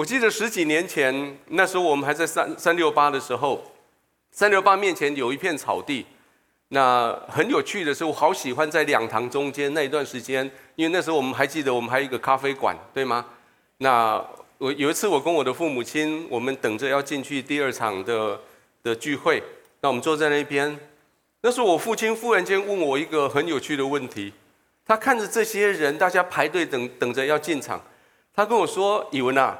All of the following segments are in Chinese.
我记得十几年前，那时候我们还在三三六八的时候，三六八面前有一片草地。那很有趣的是，我好喜欢在两堂中间那一段时间，因为那时候我们还记得我们还有一个咖啡馆，对吗？那我有一次我跟我的父母亲，我们等着要进去第二场的的聚会，那我们坐在那边，那时候我父亲忽然间问我一个很有趣的问题，他看着这些人，大家排队等等着要进场，他跟我说：“以文啊，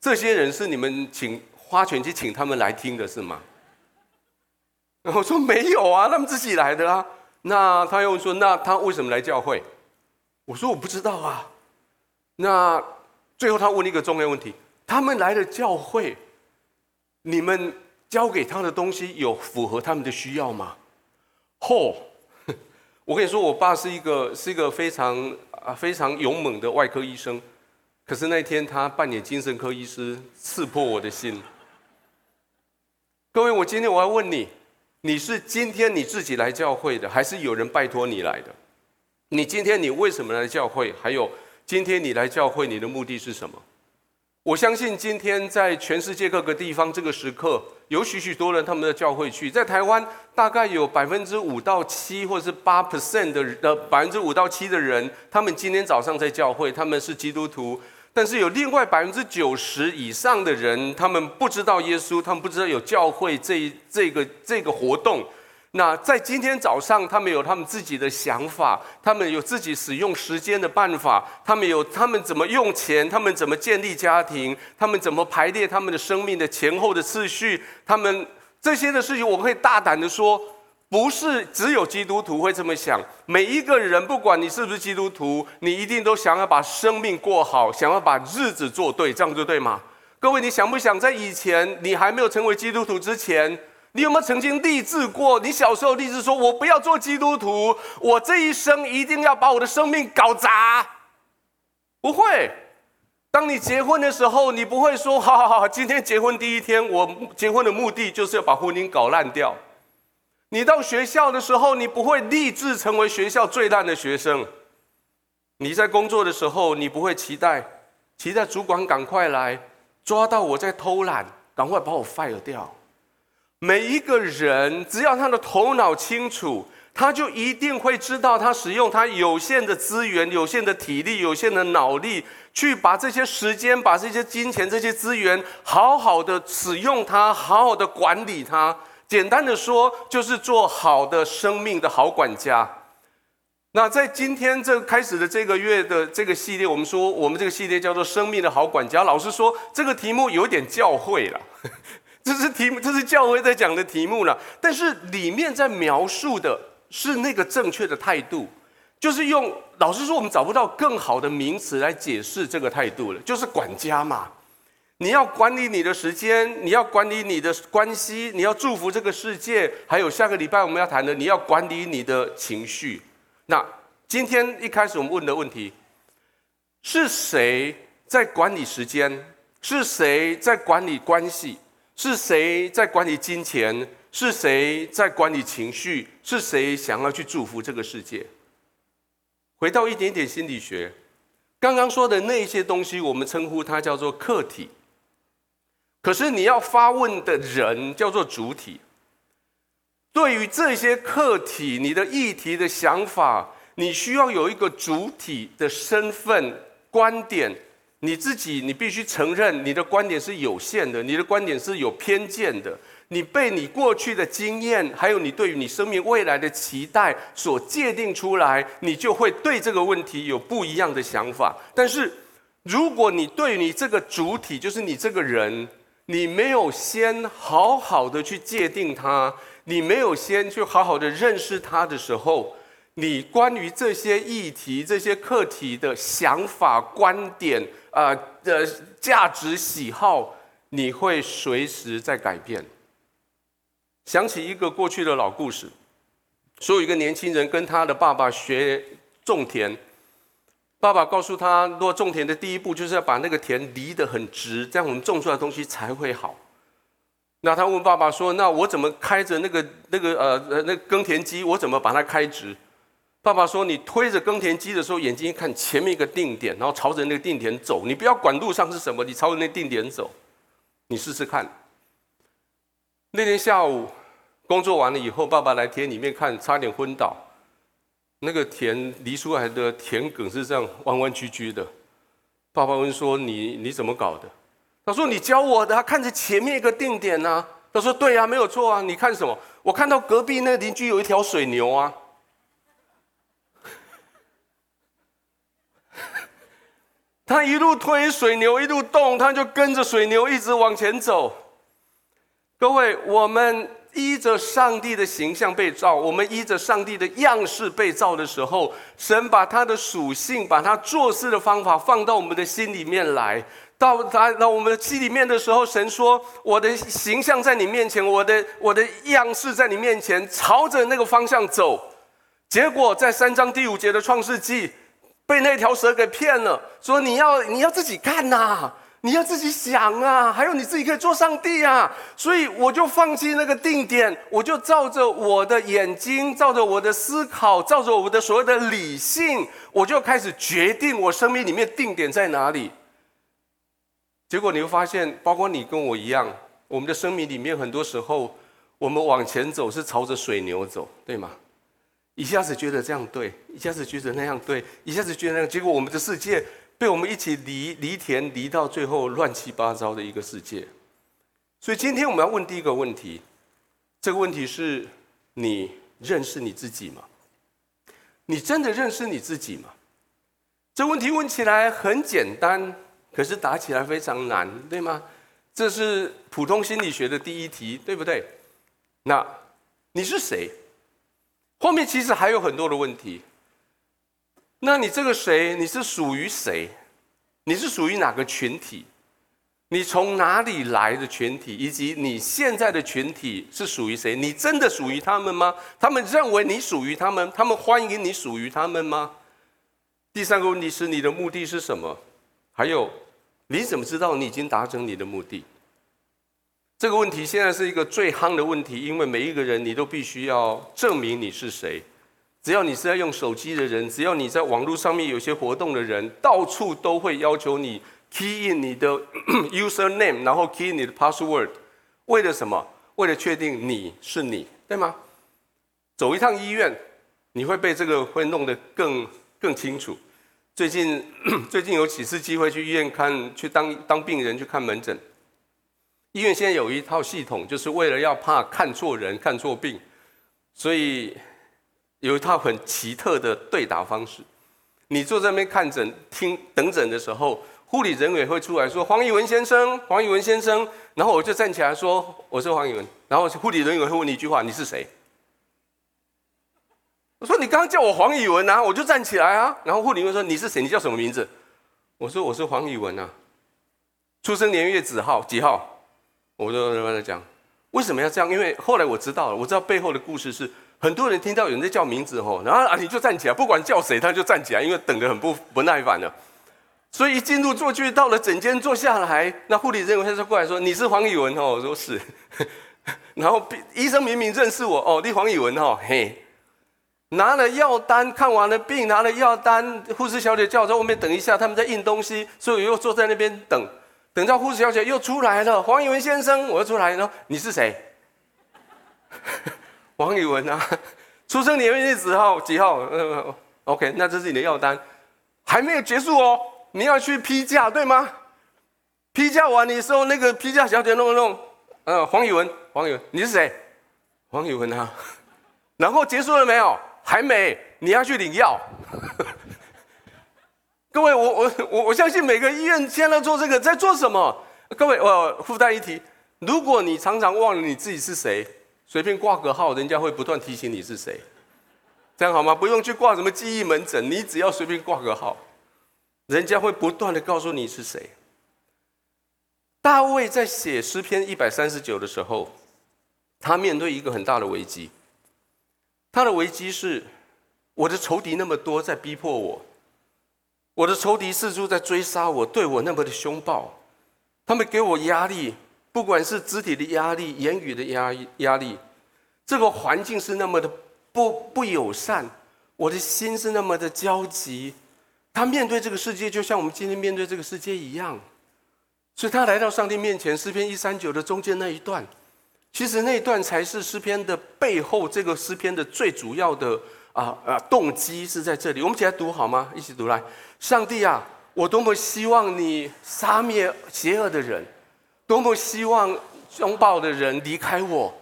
这些人是你们请花钱去请他们来听的是吗？”然 后我说没有啊，他们自己来的啊。那他又说，那他为什么来教会？我说我不知道啊。那最后他问了一个重要问题：他们来了教会，你们教给他的东西有符合他们的需要吗？嚯！我跟你说，我爸是一个是一个非常啊非常勇猛的外科医生，可是那天他扮演精神科医师，刺破我的心。各位，我今天我要问你。你是今天你自己来教会的，还是有人拜托你来的？你今天你为什么来教会？还有今天你来教会，你的目的是什么？我相信今天在全世界各个地方，这个时刻有许许多人他们的教会去。在台湾，大概有百分之五到七，或者是八 percent 的呃百分之五到七的人，他们今天早上在教会，他们是基督徒。但是有另外百分之九十以上的人，他们不知道耶稣，他们不知道有教会这这个这个活动。那在今天早上，他们有他们自己的想法，他们有自己使用时间的办法，他们有他们怎么用钱，他们怎么建立家庭，他们怎么排列他们的生命的前后的次序，他们这些的事情，我可以大胆的说。不是只有基督徒会这么想，每一个人，不管你是不是基督徒，你一定都想要把生命过好，想要把日子做对，这样就对吗？各位，你想不想在以前你还没有成为基督徒之前，你有没有曾经立志过？你小时候立志说：“我不要做基督徒，我这一生一定要把我的生命搞砸。”不会。当你结婚的时候，你不会说：“好好好，今天结婚第一天，我结婚的目的就是要把婚姻搞烂掉。”你到学校的时候，你不会立志成为学校最烂的学生；你在工作的时候，你不会期待期待主管赶快来抓到我在偷懒，赶快把我 fire 掉。每一个人只要他的头脑清楚，他就一定会知道，他使用他有限的资源、有限的体力、有限的脑力，去把这些时间、把这些金钱、这些资源，好好的使用它，好好的管理它。简单的说，就是做好的生命的好管家。那在今天这开始的这个月的这个系列，我们说我们这个系列叫做“生命的好管家”。老实说，这个题目有点教会了，这是题目，这是教会在讲的题目了。但是里面在描述的是那个正确的态度，就是用老实说，我们找不到更好的名词来解释这个态度了，就是管家嘛。你要管理你的时间，你要管理你的关系，你要祝福这个世界。还有下个礼拜我们要谈的，你要管理你的情绪。那今天一开始我们问的问题，是谁在管理时间？是谁在管理关系？是谁在管理金钱？是谁在管理情绪？是谁想要去祝福这个世界？回到一点点心理学，刚刚说的那些东西，我们称呼它叫做客体。可是你要发问的人叫做主体。对于这些课题，你的议题的想法，你需要有一个主体的身份、观点。你自己，你必须承认你的观点是有限的，你的观点是有偏见的。你被你过去的经验，还有你对于你生命未来的期待所界定出来，你就会对这个问题有不一样的想法。但是，如果你对你这个主体，就是你这个人，你没有先好好的去界定它，你没有先去好好的认识它的时候，你关于这些议题、这些课题的想法、观点啊的价值喜好，你会随时在改变。想起一个过去的老故事，说有一个年轻人跟他的爸爸学种田。爸爸告诉他，如果种田的第一步就是要把那个田犁得很直，这样我们种出来的东西才会好。那他问爸爸说：“那我怎么开着那个那个呃呃那耕田机，我怎么把它开直？”爸爸说：“你推着耕田机的时候，眼睛一看前面一个定点，然后朝着那个定点走。你不要管路上是什么，你朝着那定点走。你试试看。”那天下午工作完了以后，爸爸来田里面看，差点昏倒。那个田犁出来的田埂是这样弯弯曲曲的。爸爸问说：“你你怎么搞的？”他说：“你教我的。”他看着前面一个定点啊。他说：“对呀，没有错啊。你看什么？我看到隔壁那邻居有一条水牛啊。”他一路推水牛，一路动，他就跟着水牛一直往前走。各位，我们依着上帝的形象被造，我们依着上帝的样式被造的时候，神把他的属性，把他做事的方法放到我们的心里面来。到他到我们的心里面的时候，神说：“我的形象在你面前，我的我的样式在你面前，朝着那个方向走。”结果在三章第五节的创世纪。被那条蛇给骗了，说你要你要自己看呐，你要自己想啊，还有你自己可以做上帝啊，所以我就放弃那个定点，我就照着我的眼睛，照着我的思考，照着我们的所谓的理性，我就开始决定我生命里面定点在哪里。结果你会发现，包括你跟我一样，我们的生命里面很多时候，我们往前走是朝着水牛走，对吗？一下子觉得这样对，一下子觉得那样对，一下子觉得那样，结果我们的世界被我们一起犁犁田犁到最后乱七八糟的一个世界。所以今天我们要问第一个问题，这个问题是：你认识你自己吗？你真的认识你自己吗？这问题问起来很简单，可是答起来非常难，对吗？这是普通心理学的第一题，对不对？那你是谁？后面其实还有很多的问题。那你这个谁？你是属于谁？你是属于哪个群体？你从哪里来的群体？以及你现在的群体是属于谁？你真的属于他们吗？他们认为你属于他们？他们欢迎你属于他们吗？第三个问题是你的目的是什么？还有，你怎么知道你已经达成你的目的？这个问题现在是一个最夯的问题，因为每一个人你都必须要证明你是谁。只要你是在用手机的人，只要你在网络上面有些活动的人，到处都会要求你 key in 你的 user name，然后 key in 你的 password，为了什么？为了确定你是你，对吗？走一趟医院，你会被这个会弄得更更清楚。最近 最近有几次机会去医院看，去当当病人去看门诊。医院现在有一套系统，就是为了要怕看错人、看错病，所以有一套很奇特的对答方式。你坐在那边看诊、听等诊的时候，护理人员会出来说：“黄以文先生，黄以文先生。”然后我就站起来说：“我是黄以文。”然后护理人员会问你一句话：“你是谁？”我说：“你刚刚叫我黄以文啊！”我就站起来啊。然后护理员说：“你是谁？你叫什么名字？”我说：“我是黄以文啊。”出生年月几号？几号？我就慢慢的讲，为什么要这样？因为后来我知道了，我知道背后的故事是，很多人听到有人在叫名字吼，然后啊你就站起来，不管叫谁，他就站起来，因为等得很不不耐烦了。所以一进入坐区，到了诊间坐下来，那护理人员他就过来说：“你是黄以文哦。”我说是。然后医生明明认识我哦，你黄以文哦，嘿，拿了药单，看完了病，拿了药单，护士小姐叫我在外面等一下，他们在印东西，所以我又坐在那边等。等到护士小姐又出来了，黄以文先生，我又出来了，你是谁？黄宇文啊，出生年月日几号？几号？嗯，OK，那这是你的药单，还没有结束哦，你要去批假对吗？批假完的时候，那个批假小姐弄一弄，嗯，黄宇文，黄宇文，你是谁？黄宇文啊，然后结束了没有？还没，你要去领药。各位，我我我我相信每个医院现在做这个在做什么？各位，我附带一提，如果你常常忘了你自己是谁，随便挂个号，人家会不断提醒你是谁，这样好吗？不用去挂什么记忆门诊，你只要随便挂个号，人家会不断的告诉你是谁。大卫在写诗篇一百三十九的时候，他面对一个很大的危机，他的危机是我的仇敌那么多，在逼迫我。我的仇敌四处在追杀我，对我那么的凶暴，他们给我压力，不管是肢体的压力、言语的压压力，这个环境是那么的不不友善，我的心是那么的焦急。他面对这个世界，就像我们今天面对这个世界一样。所以他来到上帝面前，诗篇一三九的中间那一段，其实那一段才是诗篇的背后，这个诗篇的最主要的啊啊动机是在这里。我们一起来读好吗？一起读来，上帝啊，我多么希望你杀灭邪恶的人，多么希望凶暴的人离开我。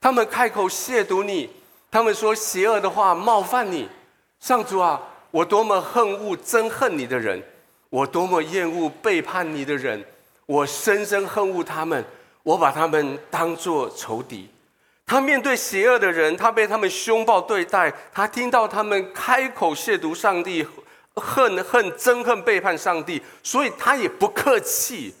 他们开口亵渎你，他们说邪恶的话冒犯你。上主啊，我多么恨恶憎恨你的人，我多么厌恶背叛你的人，我深深恨恶他们，我把他们当作仇敌。他面对邪恶的人，他被他们凶暴对待，他听到他们开口亵渎上帝，恨恨憎恨背叛上帝，所以他也不客气，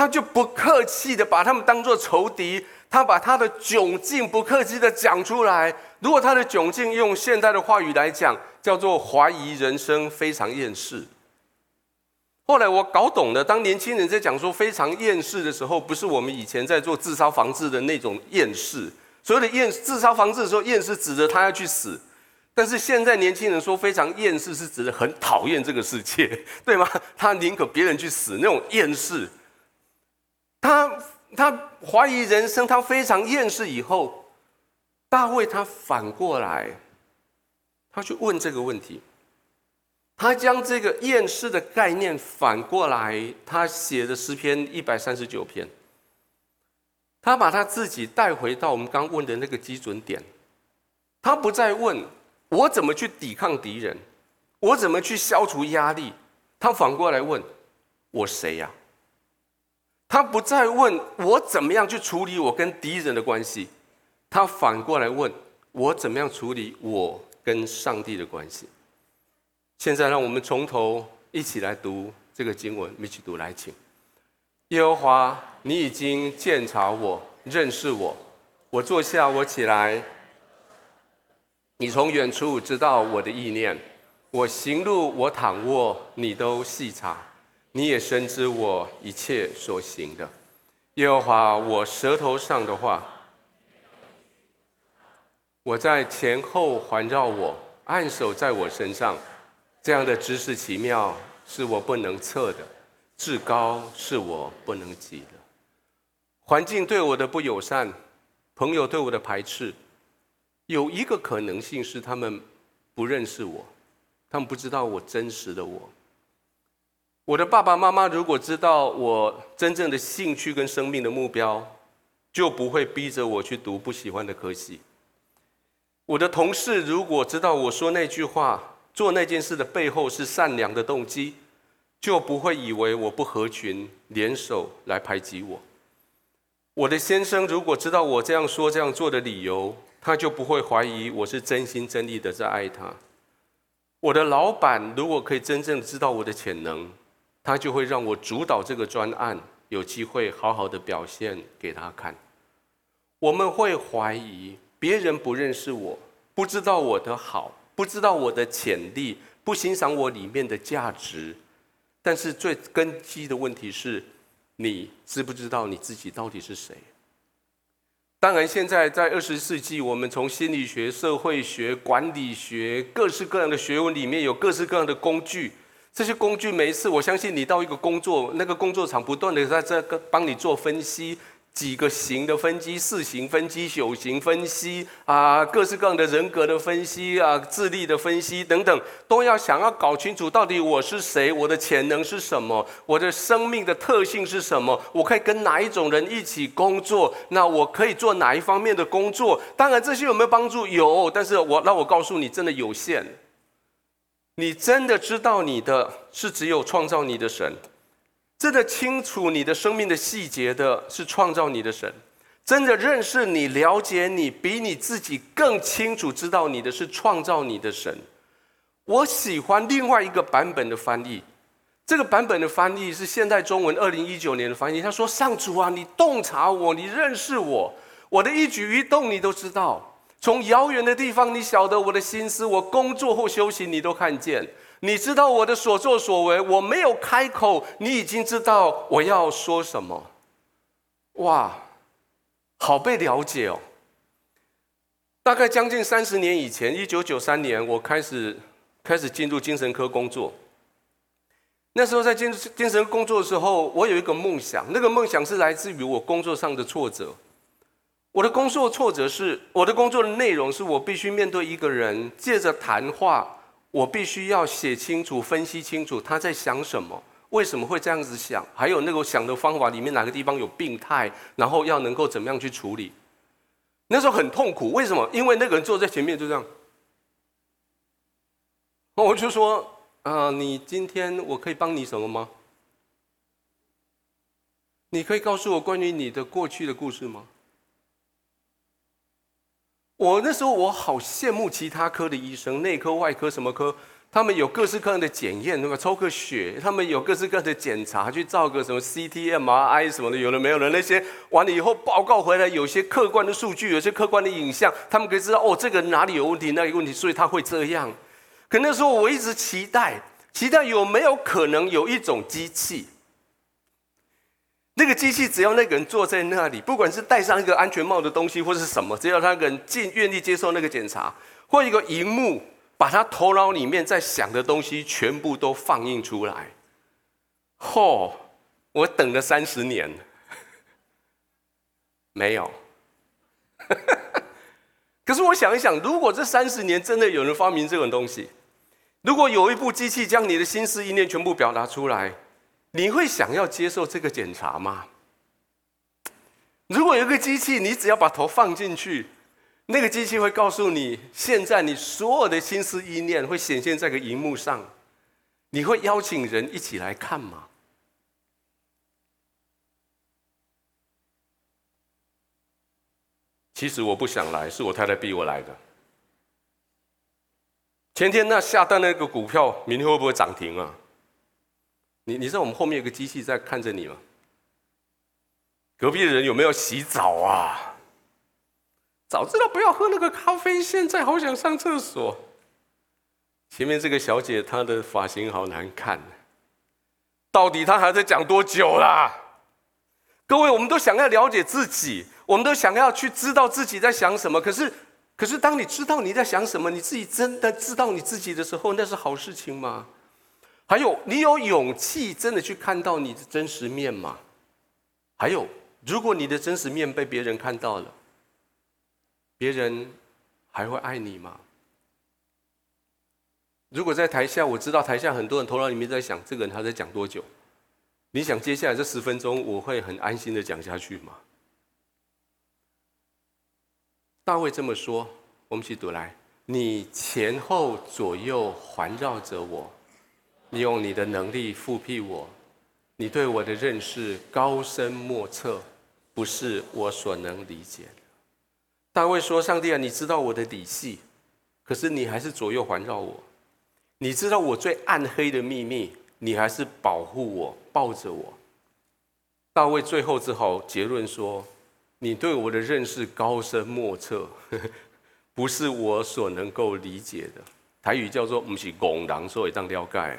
他就不客气的把他们当作仇敌。他把他的窘境不客气地讲出来。如果他的窘境用现代的话语来讲，叫做怀疑人生，非常厌世。后来我搞懂了，当年轻人在讲说非常厌世的时候，不是我们以前在做自杀防治的那种厌世。所谓的厌自杀防治的时候，厌世指着他要去死。但是现在年轻人说非常厌世，是指的很讨厌这个世界，对吗？他宁可别人去死，那种厌世。他。他怀疑人生，他非常厌世。以后，大卫他反过来，他去问这个问题。他将这个厌世的概念反过来，他写的诗篇一百三十九篇。他把他自己带回到我们刚问的那个基准点。他不再问我怎么去抵抗敌人，我怎么去消除压力。他反过来问我谁呀？他不再问我怎么样去处理我跟敌人的关系，他反过来问我怎么样处理我跟上帝的关系。现在让我们从头一起来读这个经文，一起读来，请。耶和华，你已经鉴察我，认识我。我坐下，我起来。你从远处知道我的意念，我行路，我躺卧，你都细察。你也深知我一切所行的，耶和华，我舌头上的话，我在前后环绕我，按手在我身上，这样的知识奇妙，是我不能测的，至高是我不能及的。环境对我的不友善，朋友对我的排斥，有一个可能性是他们不认识我，他们不知道我真实的我。我的爸爸妈妈如果知道我真正的兴趣跟生命的目标，就不会逼着我去读不喜欢的科系。我的同事如果知道我说那句话、做那件事的背后是善良的动机，就不会以为我不合群，联手来排挤我。我的先生如果知道我这样说、这样做的理由，他就不会怀疑我是真心真意的在爱他。我的老板如果可以真正知道我的潜能，他就会让我主导这个专案，有机会好好的表现给他看。我们会怀疑别人不认识我，不知道我的好，不知道我的潜力，不欣赏我里面的价值。但是最根基的问题是，你知不知道你自己到底是谁？当然，现在在二十世纪，我们从心理学、社会学、管理学各式各样的学问里面有各式各样的工具。这些工具，每一次我相信你到一个工作，那个工作场不断的在这个帮你做分析，几个型的分析，四型分析、九型分析啊，各式各样的人格的分析啊，智力的分析等等，都要想要搞清楚到底我是谁，我的潜能是什么，我的生命的特性是什么，我可以跟哪一种人一起工作，那我可以做哪一方面的工作？当然这些有没有帮助？有，但是我那我告诉你，真的有限。你真的知道你的是只有创造你的神，真的清楚你的生命的细节的是创造你的神，真的认识你、了解你，比你自己更清楚知道你的是创造你的神。我喜欢另外一个版本的翻译，这个版本的翻译是现代中文二零一九年的翻译。他说：“上主啊，你洞察我，你认识我，我的一举一动你都知道。”从遥远的地方，你晓得我的心思；我工作或休息，你都看见。你知道我的所作所为，我没有开口，你已经知道我要说什么。哇，好被了解哦！大概将近三十年以前，一九九三年，我开始开始进入精神科工作。那时候在精精神工作的时候，我有一个梦想，那个梦想是来自于我工作上的挫折。我的工作挫折是，我的工作的内容是我必须面对一个人，借着谈话，我必须要写清楚、分析清楚他在想什么，为什么会这样子想，还有那个想的方法里面哪个地方有病态，然后要能够怎么样去处理。那时候很痛苦，为什么？因为那个人坐在前面就这样，我就说。啊，你今天我可以帮你什么吗？你可以告诉我关于你的过去的故事吗？我那时候我好羡慕其他科的医生，内科、外科什么科，他们有各式各样的检验，对吧？抽个血，他们有各式各样的检查，去照个什么 CT、MRI 什么的，有了没有了那些，完了以后报告回来，有些客观的数据，有些客观的影像，他们可以知道哦，这个哪里有问题，那里有问题，所以他会这样。可那时候我一直期待，期待有没有可能有一种机器，那个机器只要那个人坐在那里，不管是戴上一个安全帽的东西或是什么，只要他个人进愿意接受那个检查，或一个荧幕把他头脑里面在想的东西全部都放映出来。嚯！我等了三十年，没有。可是我想一想，如果这三十年真的有人发明这种东西，如果有一部机器将你的心思意念全部表达出来，你会想要接受这个检查吗？如果有一个机器，你只要把头放进去，那个机器会告诉你，现在你所有的心思意念会显现在个荧幕上，你会邀请人一起来看吗？其实我不想来，是我太太逼我来的。前天那下单那个股票，明天会不会涨停啊？你你知道我们后面有个机器在看着你吗？隔壁的人有没有洗澡啊？早知道不要喝那个咖啡，现在好想上厕所。前面这个小姐她的发型好难看，到底她还在讲多久啦？各位，我们都想要了解自己，我们都想要去知道自己在想什么，可是。可是，当你知道你在想什么，你自己真的知道你自己的时候，那是好事情吗？还有，你有勇气真的去看到你的真实面吗？还有，如果你的真实面被别人看到了，别人还会爱你吗？如果在台下，我知道台下很多人头脑里面在想，这个人他在讲多久？你想接下来这十分钟，我会很安心的讲下去吗？大卫这么说，我们一起读来：你前后左右环绕着我，你用你的能力覆庇我，你对我的认识高深莫测，不是我所能理解的。大卫说：“上帝啊，你知道我的底细，可是你还是左右环绕我。你知道我最暗黑的秘密，你还是保护我，抱着我。”大卫最后只好结论说。你对我的认识高深莫测，不是我所能够理解的。台语叫做“不是拱狼所以当了解”，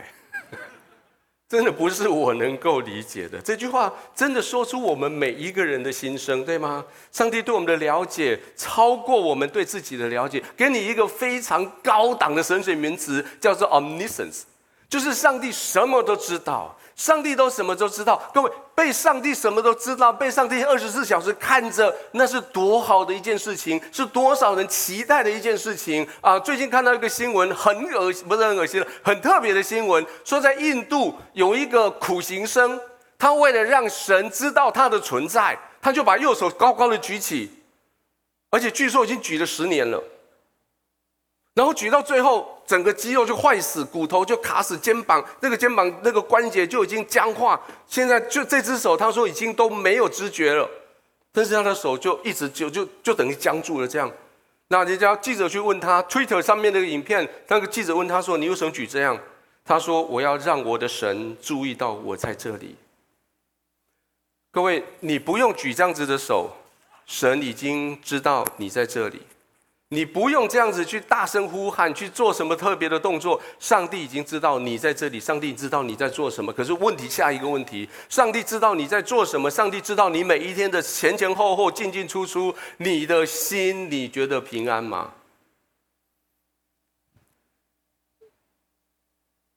真的不是我能够理解的。这句话真的说出我们每一个人的心声，对吗？上帝对我们的了解超过我们对自己的了解，给你一个非常高档的神水名词，叫做 omniscience，就是上帝什么都知道。上帝都什么都知道，各位被上帝什么都知道，被上帝二十四小时看着，那是多好的一件事情，是多少人期待的一件事情啊！最近看到一个新闻，很恶心，不是很恶心，很特别的新闻，说在印度有一个苦行僧，他为了让神知道他的存在，他就把右手高高的举起，而且据说已经举了十年了。然后举到最后，整个肌肉就坏死，骨头就卡死，肩膀那个肩膀那个关节就已经僵化。现在就这只手，他说已经都没有知觉了，但是他的手就一直就就就等于僵住了这样。那人家记者去问他，Twitter 上面那个影片，那个记者问他说：“你为什么举这样？”他说：“我要让我的神注意到我在这里。”各位，你不用举这样子的手，神已经知道你在这里。你不用这样子去大声呼喊，去做什么特别的动作。上帝已经知道你在这里，上帝知道你在做什么。可是问题，下一个问题，上帝知道你在做什么，上帝知道你每一天的前前后后、进进出出，你的心，你觉得平安吗？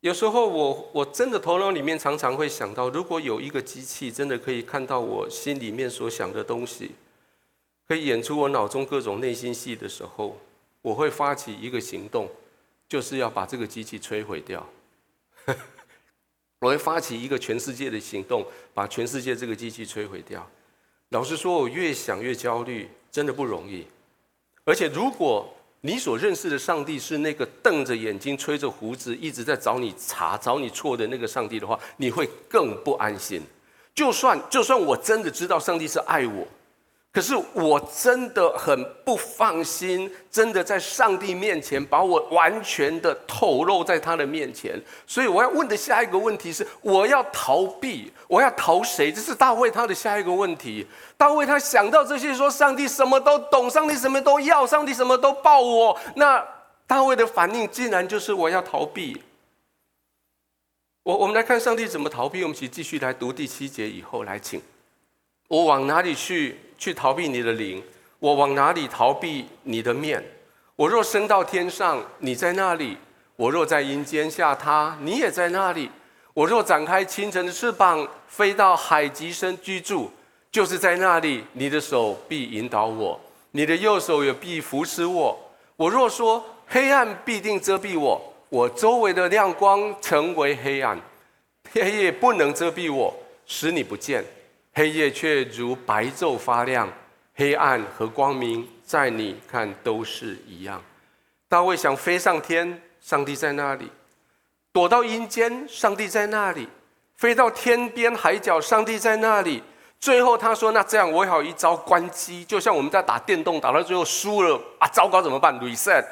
有时候我我真的头脑里面常常会想到，如果有一个机器真的可以看到我心里面所想的东西。可以演出我脑中各种内心戏的时候，我会发起一个行动，就是要把这个机器摧毁掉。我会发起一个全世界的行动，把全世界这个机器摧毁掉。老实说，我越想越焦虑，真的不容易。而且，如果你所认识的上帝是那个瞪着眼睛、吹着胡子、一直在找你茬、找你错的那个上帝的话，你会更不安心。就算就算我真的知道上帝是爱我。可是我真的很不放心，真的在上帝面前把我完全的透露在他的面前，所以我要问的下一个问题是：我要逃避，我要逃谁？这是大卫他的下一个问题。大卫他想到这些，说上帝什么都懂，上帝什么都要，上帝什么都报我。那大卫的反应竟然就是我要逃避。我我们来看上帝怎么逃避。我们一起继续来读第七节以后来，请我往哪里去？去逃避你的灵，我往哪里逃避你的面？我若升到天上，你在那里；我若在阴间下榻，你也在那里；我若展开清晨的翅膀，飞到海极深居住，就是在那里，你的手必引导我，你的右手也必扶持我。我若说黑暗必定遮蔽我，我周围的亮光成为黑暗，黑夜不能遮蔽我，使你不见。黑夜却如白昼发亮，黑暗和光明在你看都是一样。大卫想飞上天，上帝在那里；躲到阴间，上帝在那里；飞到天边海角，上帝在那里。最后他说：“那这样，我有一招关机，就像我们在打电动，打到最后输了啊，糟糕怎么办？Reset，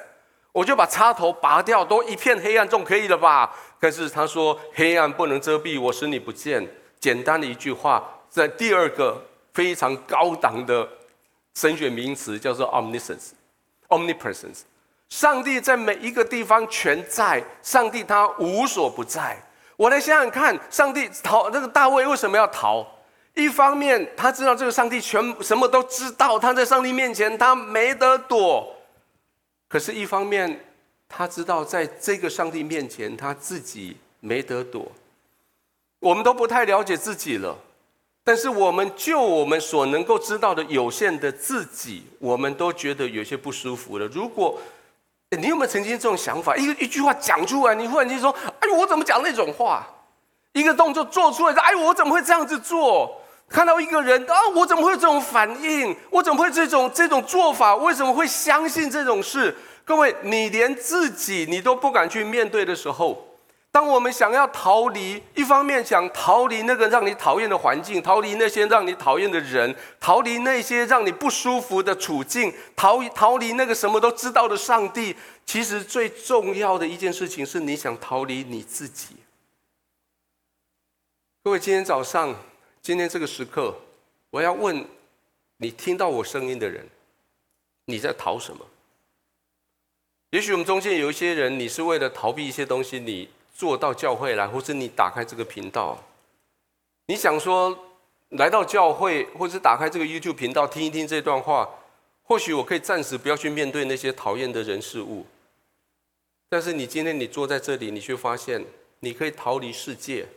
我就把插头拔掉，都一片黑暗，总可以了吧？可是他说，黑暗不能遮蔽我，使你不见。简单的一句话。”在第二个非常高档的神学名词叫做 omniscience、omnipresence，上帝在每一个地方全在，上帝他无所不在。我来想想看，上帝逃那个大卫为什么要逃？一方面他知道这个上帝全什么都知道，他在上帝面前他没得躲；可是，一方面他知道在这个上帝面前他自己没得躲。我们都不太了解自己了。但是，我们就我们所能够知道的有限的自己，我们都觉得有些不舒服了。如果，你有没有曾经这种想法？一个一句话讲出来，你忽然间说：“哎，我怎么讲那种话？”一个动作做出来，哎，我怎么会这样子做？看到一个人啊，我怎么会有这种反应？我怎么会这种这种做法？为什么会相信这种事？各位，你连自己你都不敢去面对的时候。当我们想要逃离，一方面想逃离那个让你讨厌的环境，逃离那些让你讨厌的人，逃离那些让你不舒服的处境，逃逃离那个什么都知道的上帝。其实最重要的一件事情是你想逃离你自己。各位，今天早上，今天这个时刻，我要问你听到我声音的人，你在逃什么？也许我们中间有一些人，你是为了逃避一些东西，你。坐到教会来，或是你打开这个频道，你想说来到教会，或是打开这个 YouTube 频道听一听这段话，或许我可以暂时不要去面对那些讨厌的人事物。但是你今天你坐在这里，你却发现你可以逃离世界，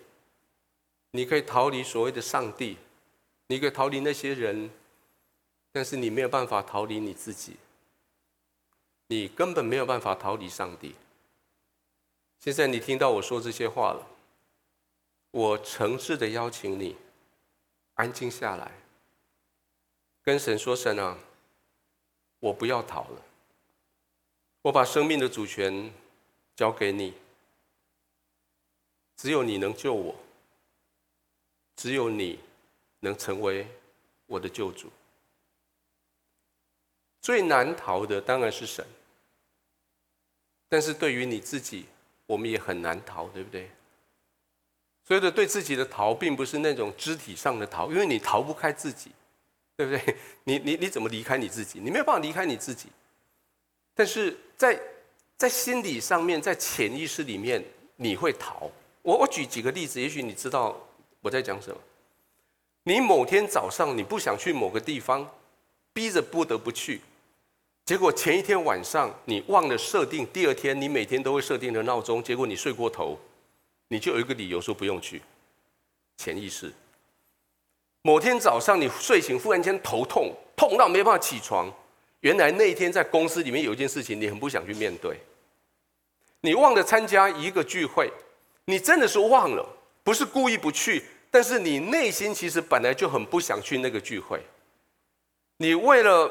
你可以逃离所谓的上帝，你可以逃离那些人，但是你没有办法逃离你自己，你根本没有办法逃离上帝。现在你听到我说这些话了，我诚挚的邀请你安静下来，跟神说：“神啊，我不要逃了，我把生命的主权交给你，只有你能救我，只有你能成为我的救主。最难逃的当然是神，但是对于你自己。”我们也很难逃，对不对？所以的对自己的逃，并不是那种肢体上的逃，因为你逃不开自己，对不对？你你你怎么离开你自己？你没有办法离开你自己。但是在在心理上面，在潜意识里面，你会逃。我我举几个例子，也许你知道我在讲什么。你某天早上你不想去某个地方，逼着不得不去，结果前一天晚上你忘了设定，第二天你每天都会设定的闹钟，结果你睡过头，你就有一个理由说不用去。潜意识。某天早上你睡醒，忽然间头痛，痛到没办法起床。原来那一天在公司里面有一件事情，你很不想去面对。你忘了参加一个聚会，你真的是忘了，不是故意不去。但是你内心其实本来就很不想去那个聚会，你为了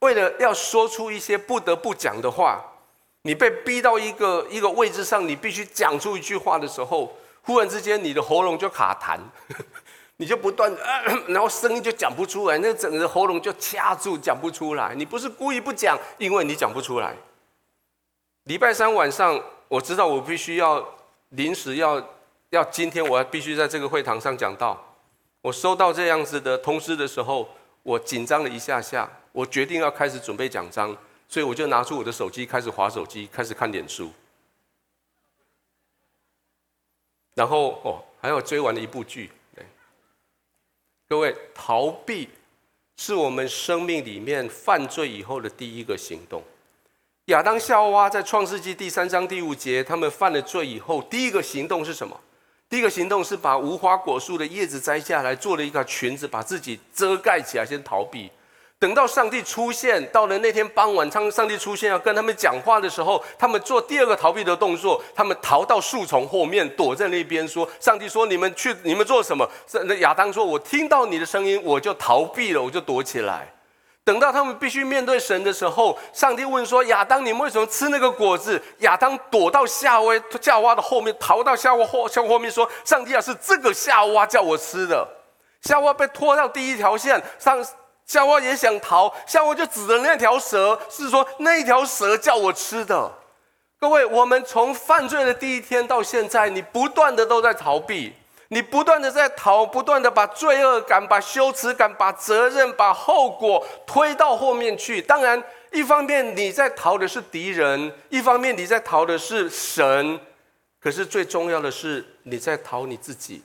为了要说出一些不得不讲的话，你被逼到一个一个位置上，你必须讲出一句话的时候，忽然之间你的喉咙就卡痰，你就不断，然后声音就讲不出来，那整个喉咙就掐住，讲不出来。你不是故意不讲，因为你讲不出来。礼拜三晚上，我知道我必须要临时要。要今天我要必须在这个会堂上讲道，我收到这样子的通知的时候，我紧张了一下下，我决定要开始准备讲章，所以我就拿出我的手机开始划手机，开始看脸书，然后哦，还有追完了一部剧。各位，逃避是我们生命里面犯罪以后的第一个行动。亚当夏娃在创世纪第三章第五节，他们犯了罪以后，第一个行动是什么？第一个行动是把无花果树的叶子摘下来，做了一个裙子，把自己遮盖起来，先逃避。等到上帝出现，到了那天傍晚，当上帝出现要跟他们讲话的时候，他们做第二个逃避的动作，他们逃到树丛后面，躲在那边说：“上帝说，你们去，你们做什么？”那亚当说：“我听到你的声音，我就逃避了，我就躲起来。”等到他们必须面对神的时候，上帝问说：“亚当，你们为什么吃那个果子？”亚当躲到夏娃夏娃的后面，逃到夏娃后夏后面说：“上帝啊，是这个夏娃叫我吃的。”夏娃被拖到第一条线上，夏娃也想逃，夏娃就指着那条蛇，是说那条蛇叫我吃的。各位，我们从犯罪的第一天到现在，你不断的都在逃避。你不断的在逃，不断的把罪恶感、把羞耻感、把责任、把后果推到后面去。当然，一方面你在逃的是敌人，一方面你在逃的是神。可是最重要的是你在逃你自己。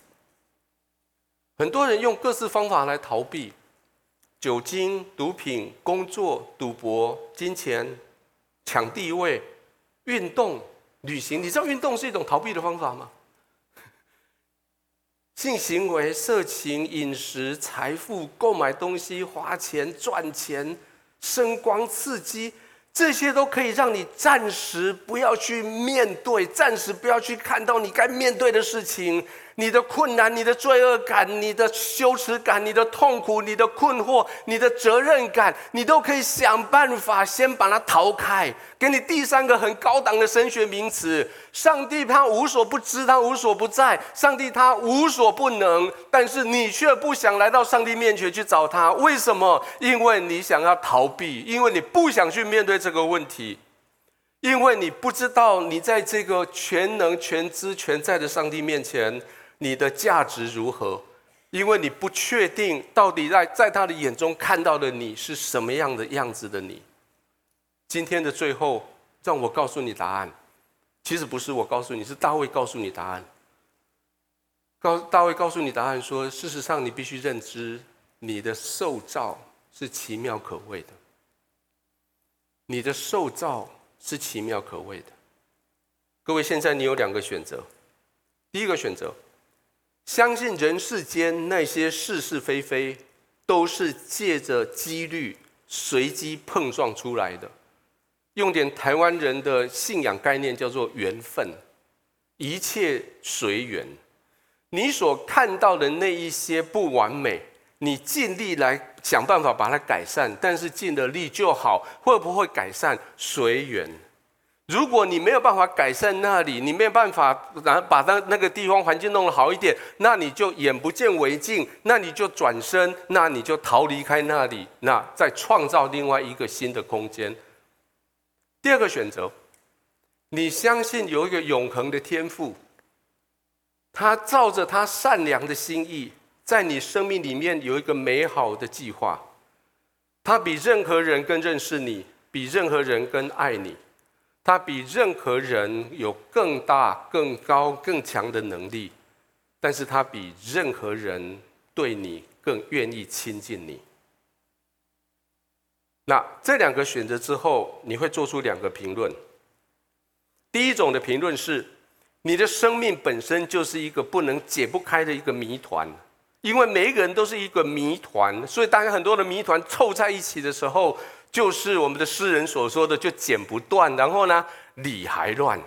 很多人用各式方法来逃避：酒精、毒品、工作、赌博、金钱、抢地位、运动、旅行。你知道运动是一种逃避的方法吗？性行为、色情、饮食、财富、购买东西、花钱、赚钱、声光刺激，这些都可以让你暂时不要去面对，暂时不要去看到你该面对的事情。你的困难、你的罪恶感、你的羞耻感、你的痛苦、你的困惑、你的责任感，你都可以想办法先把它逃开。给你第三个很高档的神学名词：上帝他无所不知，他无所不在；上帝他无所不能，但是你却不想来到上帝面前去找他。为什么？因为你想要逃避，因为你不想去面对这个问题，因为你不知道你在这个全能、全知、全在的上帝面前。你的价值如何？因为你不确定到底在在他的眼中看到的你是什么样的样子的你。今天的最后，让我告诉你答案。其实不是我告诉你，是大卫告诉你答案。告大卫告诉你答案说：事实上，你必须认知你的受造是奇妙可畏的。你的受造是奇妙可畏的。各位，现在你有两个选择。第一个选择。相信人世间那些是是非非，都是借着几率随机碰撞出来的。用点台湾人的信仰概念，叫做缘分，一切随缘。你所看到的那一些不完美，你尽力来想办法把它改善，但是尽了力就好，会不会改善？随缘。如果你没有办法改善那里，你没有办法然后把那那个地方环境弄得好一点，那你就眼不见为净，那你就转身，那你就逃离开那里，那再创造另外一个新的空间。第二个选择，你相信有一个永恒的天父，他照着他善良的心意，在你生命里面有一个美好的计划，他比任何人更认识你。比任何人更爱你，他比任何人有更大、更高、更强的能力，但是他比任何人对你更愿意亲近你。那这两个选择之后，你会做出两个评论。第一种的评论是，你的生命本身就是一个不能解不开的一个谜团，因为每一个人都是一个谜团，所以当很多的谜团凑在一起的时候，就是我们的诗人所说的，就剪不断，然后呢，理还乱，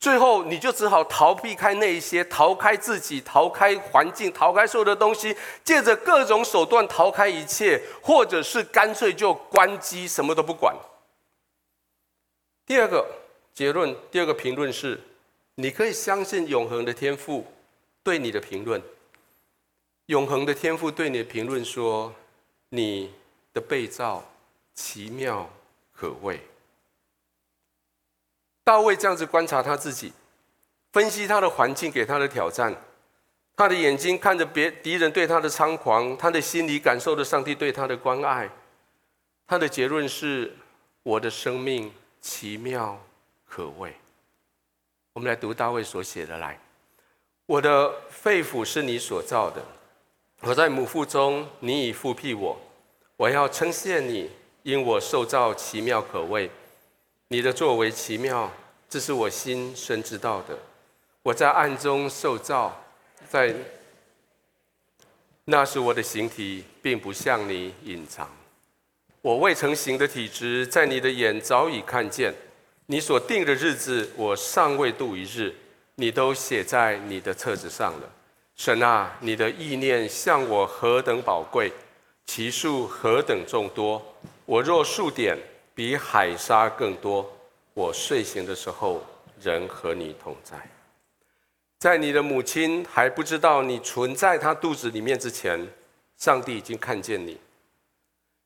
最后你就只好逃避开那一些，逃开自己，逃开环境，逃开所有的东西，借着各种手段逃开一切，或者是干脆就关机，什么都不管。第二个结论，第二个评论是。你可以相信永恒的天赋对你的评论。永恒的天赋对你的评论说：“你的被造奇妙可畏。”大卫这样子观察他自己，分析他的环境给他的挑战，他的眼睛看着别敌人对他的猖狂，他的心里感受着上帝对他的关爱。他的结论是：“我的生命奇妙可畏。”我们来读大卫所写的来，我的肺腑是你所造的，我在母腹中，你已覆庇我。我要称谢你，因我受造奇妙可畏，你的作为奇妙，这是我心深知道的。我在暗中受造，在那时我的形体并不向你隐藏，我未成形的体质，在你的眼早已看见。你所定的日子，我尚未度一日，你都写在你的册子上了。神啊，你的意念向我何等宝贵，其数何等众多。我若数点，比海沙更多。我睡醒的时候，仍和你同在。在你的母亲还不知道你存在她肚子里面之前，上帝已经看见你。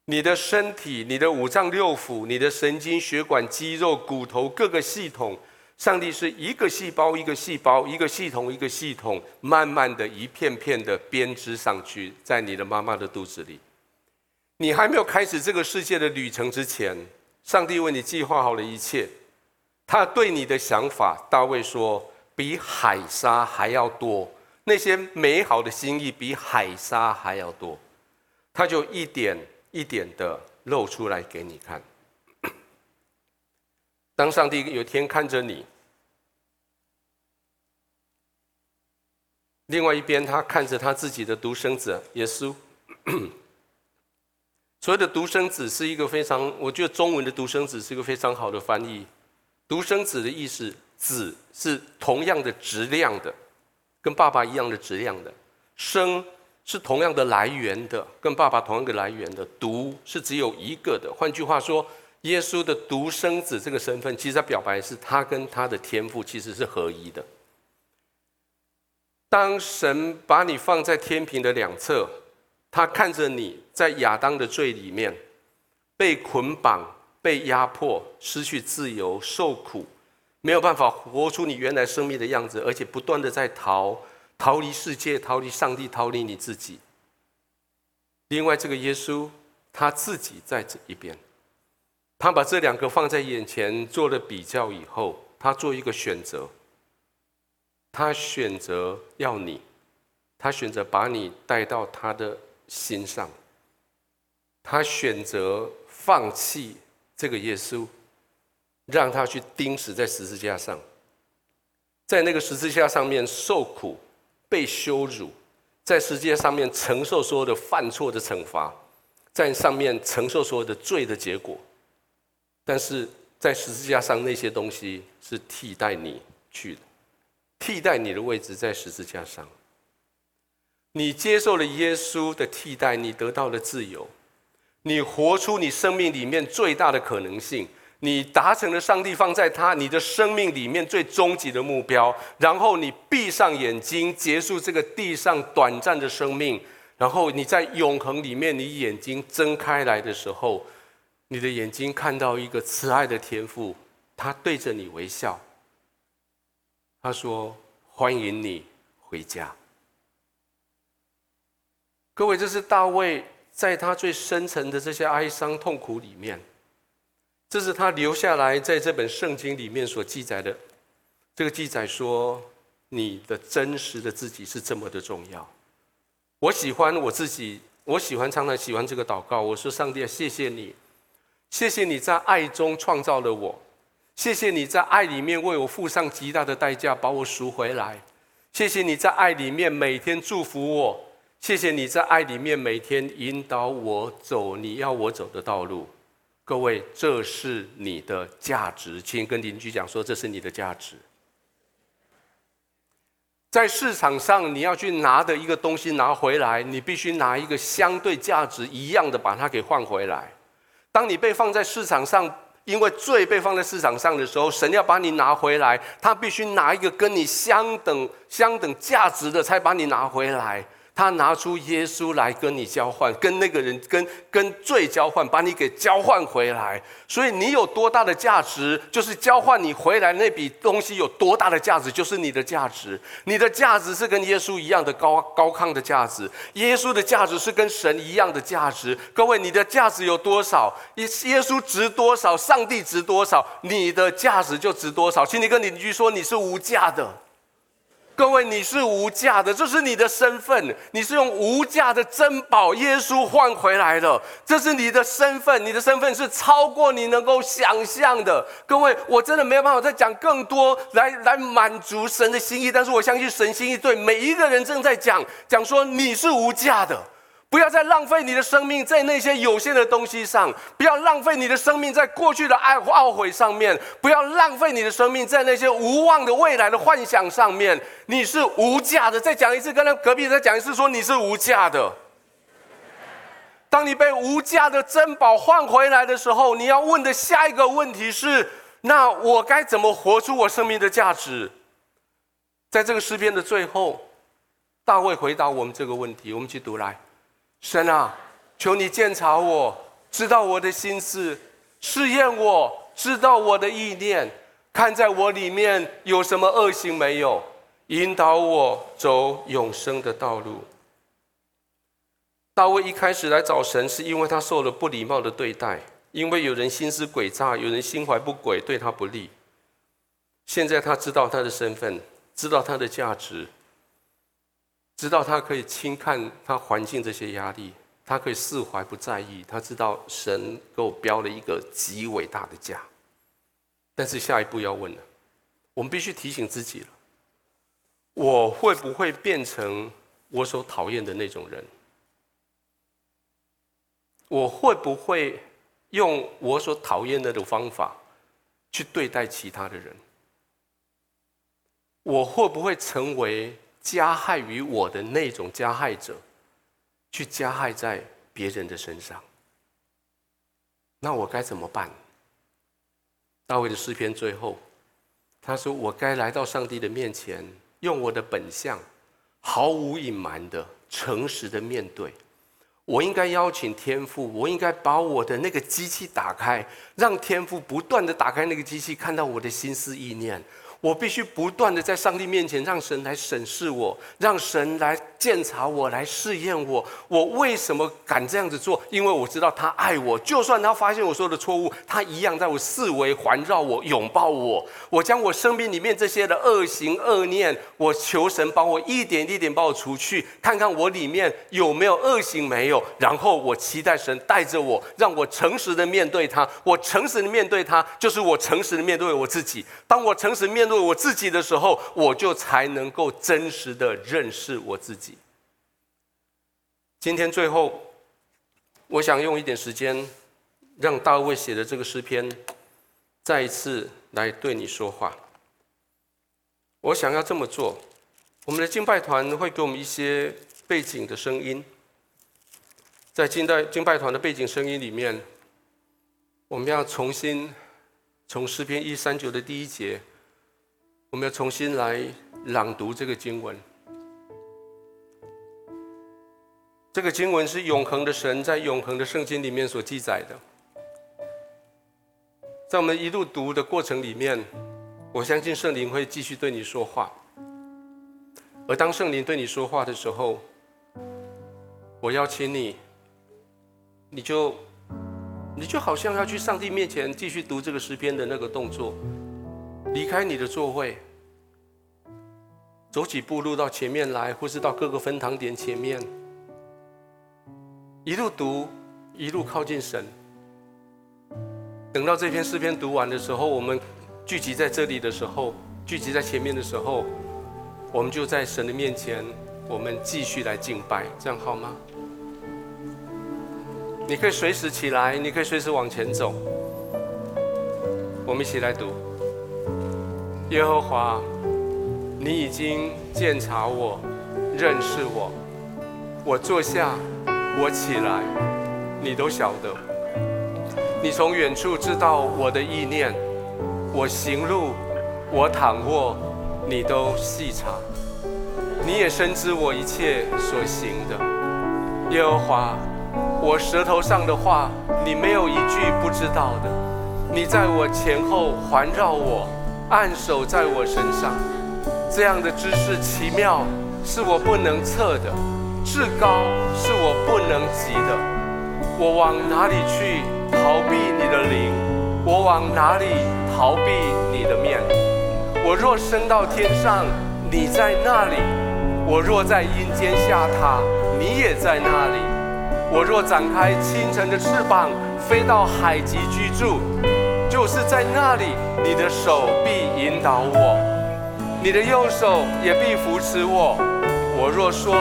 你的身体、你的五脏六腑、你的神经、血管、肌肉、骨头各个系统，上帝是一个细胞一个细胞、一个系统一个系统，慢慢的一片片的编织上去，在你的妈妈的肚子里。你还没有开始这个世界的旅程之前，上帝为你计划好了一切。他对你的想法，大卫说，比海沙还要多，那些美好的心意比海沙还要多，他就一点。一点的露出来给你看。当上帝有天看着你，另外一边他看着他自己的独生子耶稣。所谓的独生子是一个非常，我觉得中文的独生子是一个非常好的翻译。独生子的意思，子是同样的质量的，跟爸爸一样的质量的生。是同样的来源的，跟爸爸同样的来源的。独是只有一个的。换句话说，耶稣的独生子这个身份，其实他表白是他跟他的天赋其实是合一的。当神把你放在天平的两侧，他看着你在亚当的罪里面被捆绑、被压迫、失去自由、受苦，没有办法活出你原来生命的样子，而且不断的在逃。逃离世界，逃离上帝，逃离你自己。另外，这个耶稣他自己在这一边，他把这两个放在眼前做了比较以后，他做一个选择。他选择要你，他选择把你带到他的心上，他选择放弃这个耶稣，让他去钉死在十字架上，在那个十字架上面受苦。被羞辱，在十字架上面承受所有的犯错的惩罚，在上面承受所有的罪的结果，但是在十字架上那些东西是替代你去的，替代你的位置在十字架上，你接受了耶稣的替代，你得到了自由，你活出你生命里面最大的可能性。你达成了上帝放在他你的生命里面最终极的目标，然后你闭上眼睛，结束这个地上短暂的生命，然后你在永恒里面，你眼睛睁开来的时候，你的眼睛看到一个慈爱的天父，他对着你微笑，他说：“欢迎你回家。”各位，这是大卫在他最深层的这些哀伤痛苦里面。这是他留下来在这本圣经里面所记载的。这个记载说，你的真实的自己是这么的重要。我喜欢我自己，我喜欢常常喜欢这个祷告。我说：上帝啊，谢谢你，谢谢你在爱中创造了我，谢谢你在爱里面为我付上极大的代价把我赎回来，谢谢你在爱里面每天祝福我，谢谢你在爱里面每天引导我走你要我走的道路。各位，这是你的价值，请跟邻居讲说，这是你的价值。在市场上，你要去拿的一个东西拿回来，你必须拿一个相对价值一样的把它给换回来。当你被放在市场上，因为罪被放在市场上的时候，神要把你拿回来，他必须拿一个跟你相等、相等价值的，才把你拿回来。他拿出耶稣来跟你交换，跟那个人跟跟罪交换，把你给交换回来。所以你有多大的价值，就是交换你回来那笔东西有多大的价值，就是你的价值。你的价值是跟耶稣一样的高高亢的价值，耶稣的价值是跟神一样的价值。各位，你的价值有多少？耶耶稣值多少？上帝值多少？你的价值就值多少。请你跟邻居说，你是无价的。各位，你是无价的，这是你的身份，你是用无价的珍宝耶稣换回来的，这是你的身份，你的身份是超过你能够想象的。各位，我真的没有办法再讲更多来来满足神的心意，但是我相信神心意对每一个人正在讲讲说你是无价的。不要再浪费你的生命在那些有限的东西上，不要浪费你的生命在过去的爱懊悔上面，不要浪费你的生命在那些无望的未来的幻想上面。你是无价的。再讲一次，刚才隔壁再讲一次，说你是无价的。当你被无价的珍宝换回来的时候，你要问的下一个问题是：那我该怎么活出我生命的价值？在这个诗篇的最后，大卫回答我们这个问题，我们去读来。神啊，求你鉴察我，知道我的心思，试验我，知道我的意念，看在我里面有什么恶行没有，引导我走永生的道路。大卫一开始来找神，是因为他受了不礼貌的对待，因为有人心思诡诈，有人心怀不轨，对他不利。现在他知道他的身份，知道他的价值。知道他可以轻看他环境这些压力，他可以释怀不在意。他知道神给我标了一个极伟大的价，但是下一步要问了，我们必须提醒自己了：我会不会变成我所讨厌的那种人？我会不会用我所讨厌的那种方法去对待其他的人？我会不会成为？加害于我的那种加害者，去加害在别人的身上，那我该怎么办？大卫的诗篇最后，他说：“我该来到上帝的面前，用我的本相，毫无隐瞒的、诚实的面对。我应该邀请天父，我应该把我的那个机器打开，让天父不断的打开那个机器，看到我的心思意念。”我必须不断的在上帝面前，让神来审视我，让神来鉴察我，来试验我。我为什么敢这样子做？因为我知道他爱我。就算他发现我说的错误，他一样在我四围环绕我，拥抱我。我将我生命里面这些的恶行恶念，我求神帮我一点一点把我除去，看看我里面有没有恶行没有。然后我期待神带着我，让我诚实的面对他。我诚实的面对他，就是我诚实的面对我自己。当我诚实面对我自己的时候，我就才能够真实的认识我自己。今天最后，我想用一点时间，让大卫写的这个诗篇，再一次来对你说话。我想要这么做，我们的敬拜团会给我们一些背景的声音，在敬拜敬拜团的背景声音里面，我们要重新从诗篇一三九的第一节。我们要重新来朗读这个经文。这个经文是永恒的神在永恒的圣经里面所记载的。在我们一路读的过程里面，我相信圣灵会继续对你说话。而当圣灵对你说话的时候，我邀请你，你就你就好像要去上帝面前继续读这个诗篇的那个动作，离开你的座位，走几步路到前面来，或是到各个分堂点前面，一路读，一路靠近神。等到这篇诗篇读完的时候，我们聚集在这里的时候，聚集在前面的时候，我们就在神的面前，我们继续来敬拜，这样好吗？你可以随时起来，你可以随时往前走。我们一起来读：耶和华，你已经鉴察我，认识我。我坐下，我起来，你都晓得。你从远处知道我的意念，我行路，我躺卧，你都细察。你也深知我一切所行的，耶和华。我舌头上的话，你没有一句不知道的。你在我前后环绕我，按手在我身上，这样的知识奇妙，是我不能测的；至高，是我不能及的。我往哪里去逃避你的灵？我往哪里逃避你的面？我若升到天上，你在那里；我若在阴间下榻，你也在那里。我若展开清晨的翅膀，飞到海极居住，就是在那里，你的手必引导我，你的右手也必扶持我。我若说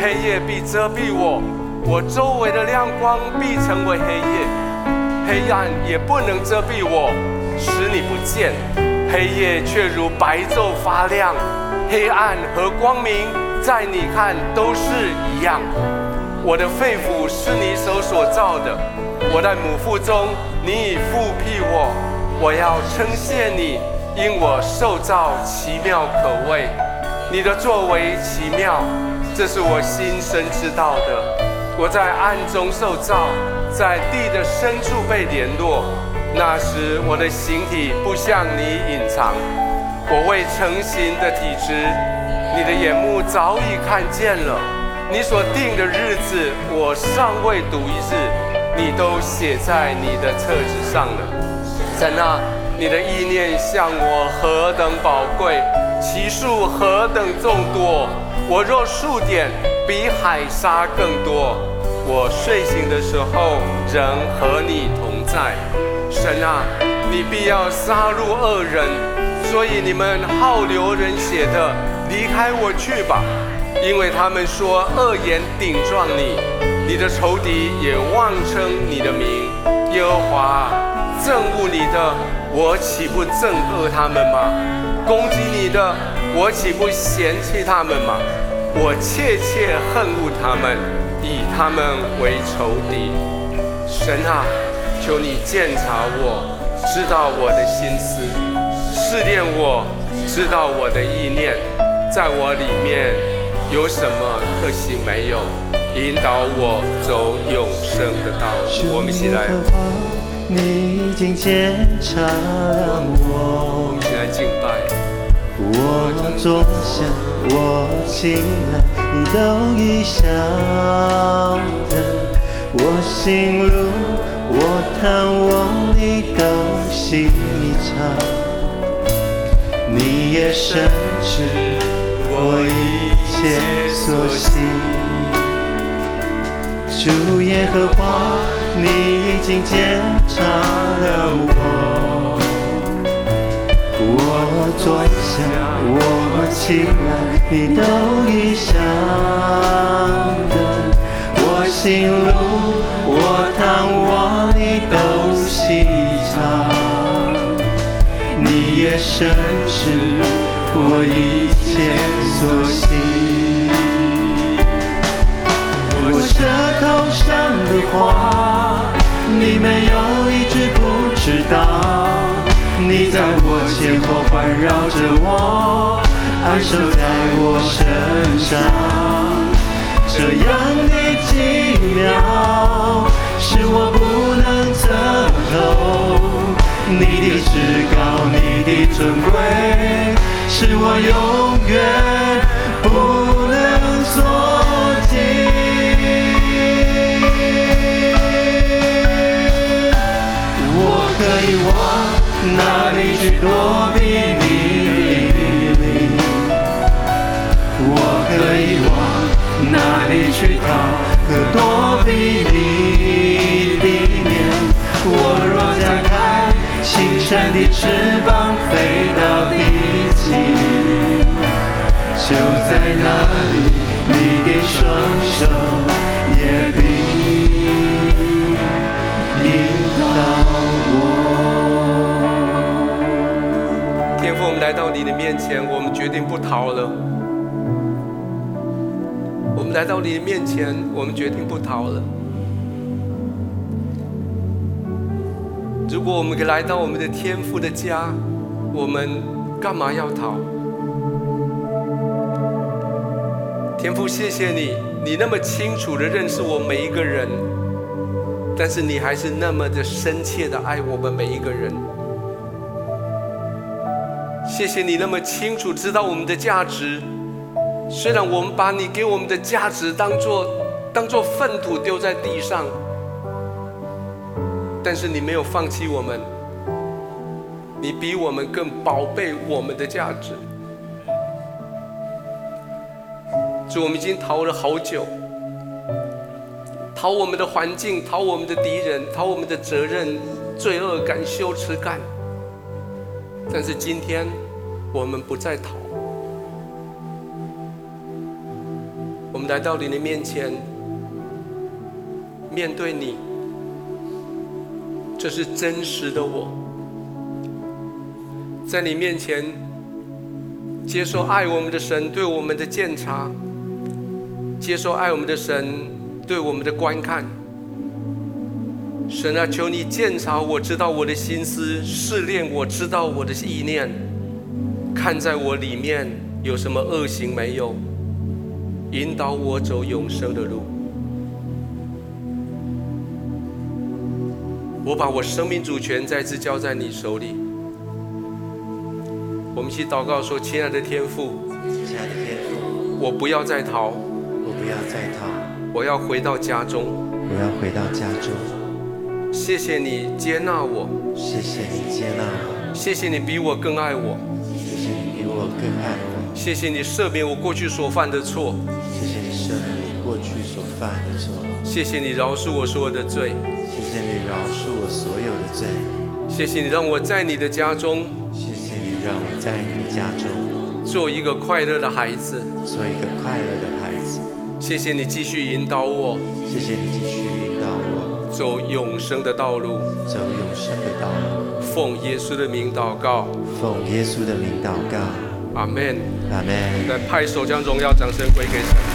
黑夜必遮蔽我，我周围的亮光必成为黑夜，黑暗也不能遮蔽我，使你不见。黑夜却如白昼发亮，黑暗和光明在你看都是一样。我的肺腑是你手所造的，我在母腹中，你已覆庇我。我要称谢你，因我受造奇妙可畏，你的作为奇妙，这是我心深知道的。我在暗中受造，在地的深处被联络。那时我的形体不向你隐藏，我未成形的体质，你的眼目早已看见了。你所定的日子，我尚未读一日，你都写在你的册子上了。神啊，你的意念向我何等宝贵，其数何等众多。我若数点，比海沙更多。我睡醒的时候，仍和你同在。神啊，你必要杀戮恶人，所以你们好流人血的，离开我去吧。因为他们说恶言顶撞你，你的仇敌也妄称你的名。耶和华，憎恶你的，我岂不憎恶他们吗？攻击你的，我岂不嫌弃他们吗？我切切恨恶他们，以他们为仇敌。神啊，求你鉴察我，知道我的心思，试炼我，知道我的意念，在我里面。有什么可惜没有？引导我走永生的道路。我们一起来。你已经鉴察了我。我。坐下，我起来，你都已晓得。我行路，我躺卧，你都细察。你也深知我。一切所行，主耶和华，你已经鉴察了我。我坐下，我起来，你都已想得。我行路，我躺卧，你都细察。你也深知我一切所行。我舌头上的话，你没有一句不知道。你在我前后环绕着我，安守在我身上。这样的奇妙，是我不能测透。你的至高，你的尊贵，是我永远不我哪里去躲避你？我可以往哪里去逃？可躲避你的面？我若展开心纱的翅。面前，我们决定不逃了。我们来到你面前，我们决定不逃了。如果我们可以来到我们的天父的家，我们干嘛要逃？天父，谢谢你，你那么清楚的认识我每一个人，但是你还是那么的深切的爱我们每一个人。谢谢你那么清楚知道我们的价值，虽然我们把你给我们的价值当做当做粪土丢在地上，但是你没有放弃我们，你比我们更宝贝我们的价值。主，我们已经逃了好久，逃我们的环境，逃我们的敌人，逃我们的责任、罪恶感、羞耻感。但是今天，我们不再逃，我们来到你的面前，面对你，这是真实的我，在你面前接受爱我们的神对我们的鉴察，接受爱我们的神对我们的观看。神啊，求你鉴察我，知道我的心思；试炼我，知道我的意念。看在我里面有什么恶行没有，引导我走永生的路。我把我生命主权再次交在你手里。我们一起祷告说：“亲爱的天父，亲爱的天父，我不要再逃，我不要再逃，我要回到家中，我要回到家中。”谢谢你接纳我，谢谢你接纳我，谢谢你比我更爱我，谢谢你比我更爱我，谢谢你赦免我过去所犯的错，谢谢你赦免我过去所犯的错，谢谢你饶恕我所有的罪，谢谢你饶恕我所有的罪，谢谢你让我在你的家中，谢谢你让我在你的家中做一个快乐的孩子，做一个快乐的孩子，谢谢你继续引导我，谢谢你继续。走永生的道路，走永生的道路。奉耶稣的名祷告，奉耶稣的名祷告。阿门，阿门。来拍手，将荣耀掌声归给神。